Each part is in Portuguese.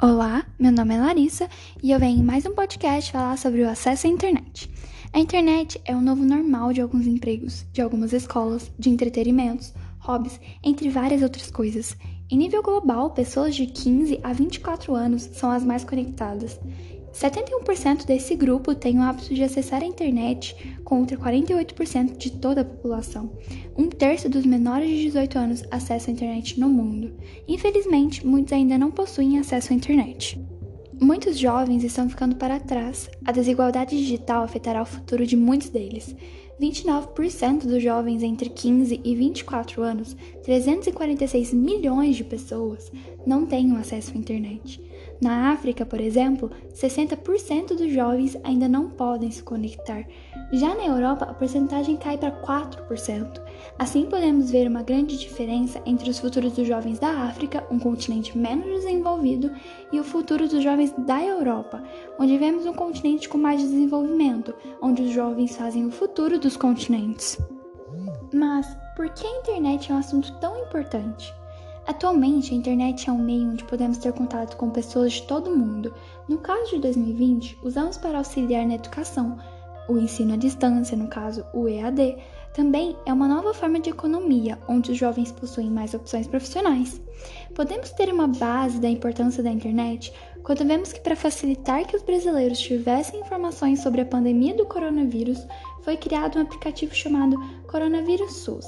Olá, meu nome é Larissa e eu venho em mais um podcast falar sobre o acesso à internet. A internet é o novo normal de alguns empregos, de algumas escolas, de entretenimentos, hobbies, entre várias outras coisas. Em nível global, pessoas de 15 a 24 anos são as mais conectadas 71% desse grupo tem o hábito de acessar a internet, contra 48% de toda a população. Um terço dos menores de 18 anos acessa a internet no mundo. Infelizmente, muitos ainda não possuem acesso à internet. Muitos jovens estão ficando para trás. A desigualdade digital afetará o futuro de muitos deles. 29% dos jovens entre 15 e 24 anos, 346 milhões de pessoas, não têm acesso à internet. Na África, por exemplo, 60% dos jovens ainda não podem se conectar. Já na Europa, a porcentagem cai para 4%. Assim, podemos ver uma grande diferença entre os futuros dos jovens da África, um continente menos desenvolvido, e o futuro dos jovens da Europa, onde vemos um continente com mais desenvolvimento, onde os jovens fazem o futuro dos continentes. Mas por que a internet é um assunto tão importante? Atualmente, a internet é um meio onde podemos ter contato com pessoas de todo o mundo. No caso de 2020, usamos para auxiliar na educação, o ensino à distância, no caso o EAD, também é uma nova forma de economia, onde os jovens possuem mais opções profissionais. Podemos ter uma base da importância da internet quando vemos que, para facilitar que os brasileiros tivessem informações sobre a pandemia do coronavírus, foi criado um aplicativo chamado Coronavírus SUS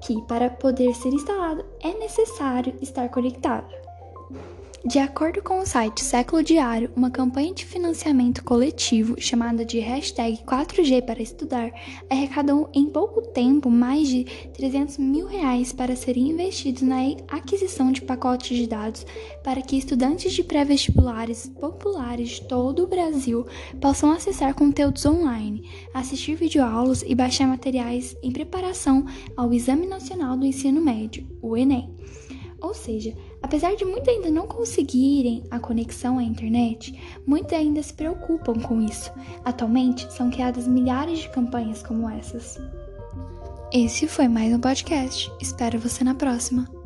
que, para poder ser instalado, é necessário estar conectado. De acordo com o site Século Diário, uma campanha de financiamento coletivo chamada de hashtag 4G para estudar arrecadou em pouco tempo mais de 300 mil reais para serem investidos na aquisição de pacotes de dados para que estudantes de pré-vestibulares populares de todo o Brasil possam acessar conteúdos online, assistir videoaulas e baixar materiais em preparação ao Exame Nacional do Ensino Médio, o Enem. Ou seja, apesar de muitos ainda não conseguirem a conexão à internet, muitos ainda se preocupam com isso. Atualmente, são criadas milhares de campanhas como essas. Esse foi mais um podcast. Espero você na próxima.